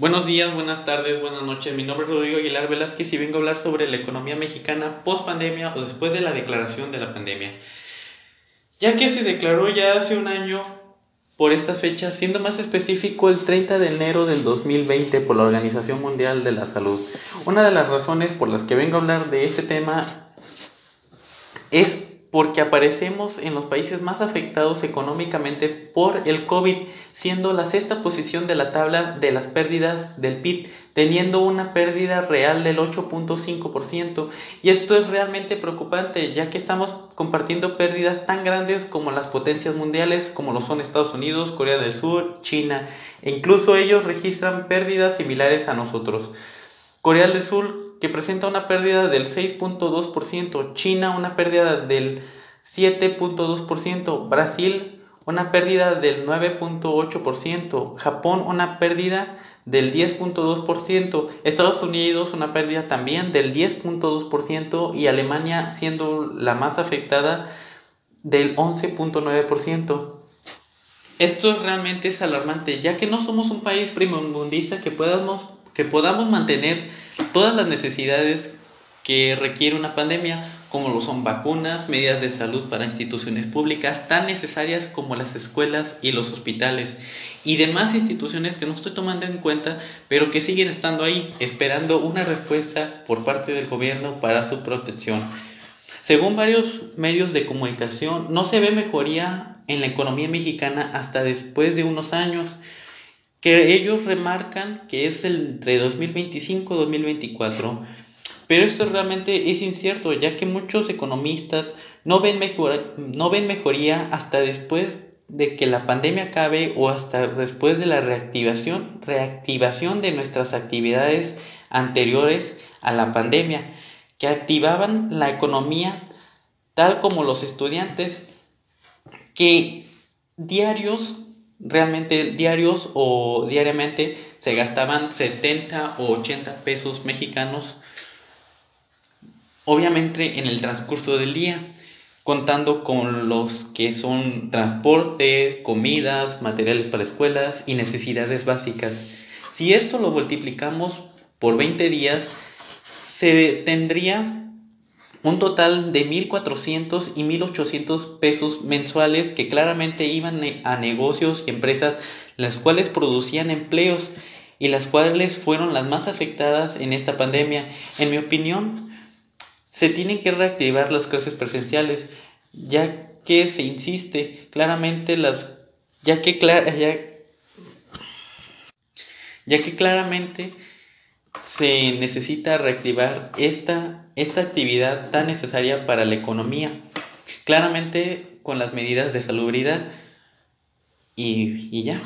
Buenos días, buenas tardes, buenas noches. Mi nombre es Rodrigo Aguilar Velázquez y vengo a hablar sobre la economía mexicana post pandemia o después de la declaración de la pandemia. Ya que se declaró ya hace un año por estas fechas, siendo más específico el 30 de enero del 2020 por la Organización Mundial de la Salud. Una de las razones por las que vengo a hablar de este tema es porque aparecemos en los países más afectados económicamente por el COVID, siendo la sexta posición de la tabla de las pérdidas del PIB, teniendo una pérdida real del 8.5%. Y esto es realmente preocupante, ya que estamos compartiendo pérdidas tan grandes como las potencias mundiales, como lo son Estados Unidos, Corea del Sur, China, e incluso ellos registran pérdidas similares a nosotros. Corea del Sur que presenta una pérdida del 6.2%, China una pérdida del 7.2%, Brasil una pérdida del 9.8%, Japón una pérdida del 10.2%, Estados Unidos una pérdida también del 10.2% y Alemania siendo la más afectada del 11.9%. Esto realmente es alarmante, ya que no somos un país primordialista que podamos que podamos mantener todas las necesidades que requiere una pandemia, como lo son vacunas, medidas de salud para instituciones públicas tan necesarias como las escuelas y los hospitales y demás instituciones que no estoy tomando en cuenta, pero que siguen estando ahí, esperando una respuesta por parte del gobierno para su protección. Según varios medios de comunicación, no se ve mejoría en la economía mexicana hasta después de unos años que ellos remarcan que es entre 2025 y 2024. Pero esto realmente es incierto, ya que muchos economistas no ven, no ven mejoría hasta después de que la pandemia acabe o hasta después de la reactivación, reactivación de nuestras actividades anteriores a la pandemia, que activaban la economía tal como los estudiantes que diarios realmente diarios o diariamente se gastaban 70 o 80 pesos mexicanos, obviamente en el transcurso del día, contando con los que son transporte, comidas, materiales para escuelas y necesidades básicas. Si esto lo multiplicamos por 20 días, se tendría un total de 1.400 y 1.800 pesos mensuales que claramente iban a negocios y empresas las cuales producían empleos y las cuales fueron las más afectadas en esta pandemia. En mi opinión, se tienen que reactivar las clases presenciales, ya que se insiste claramente las ya que ya, ya que claramente se necesita reactivar esta, esta actividad tan necesaria para la economía, claramente con las medidas de salubridad y, y ya.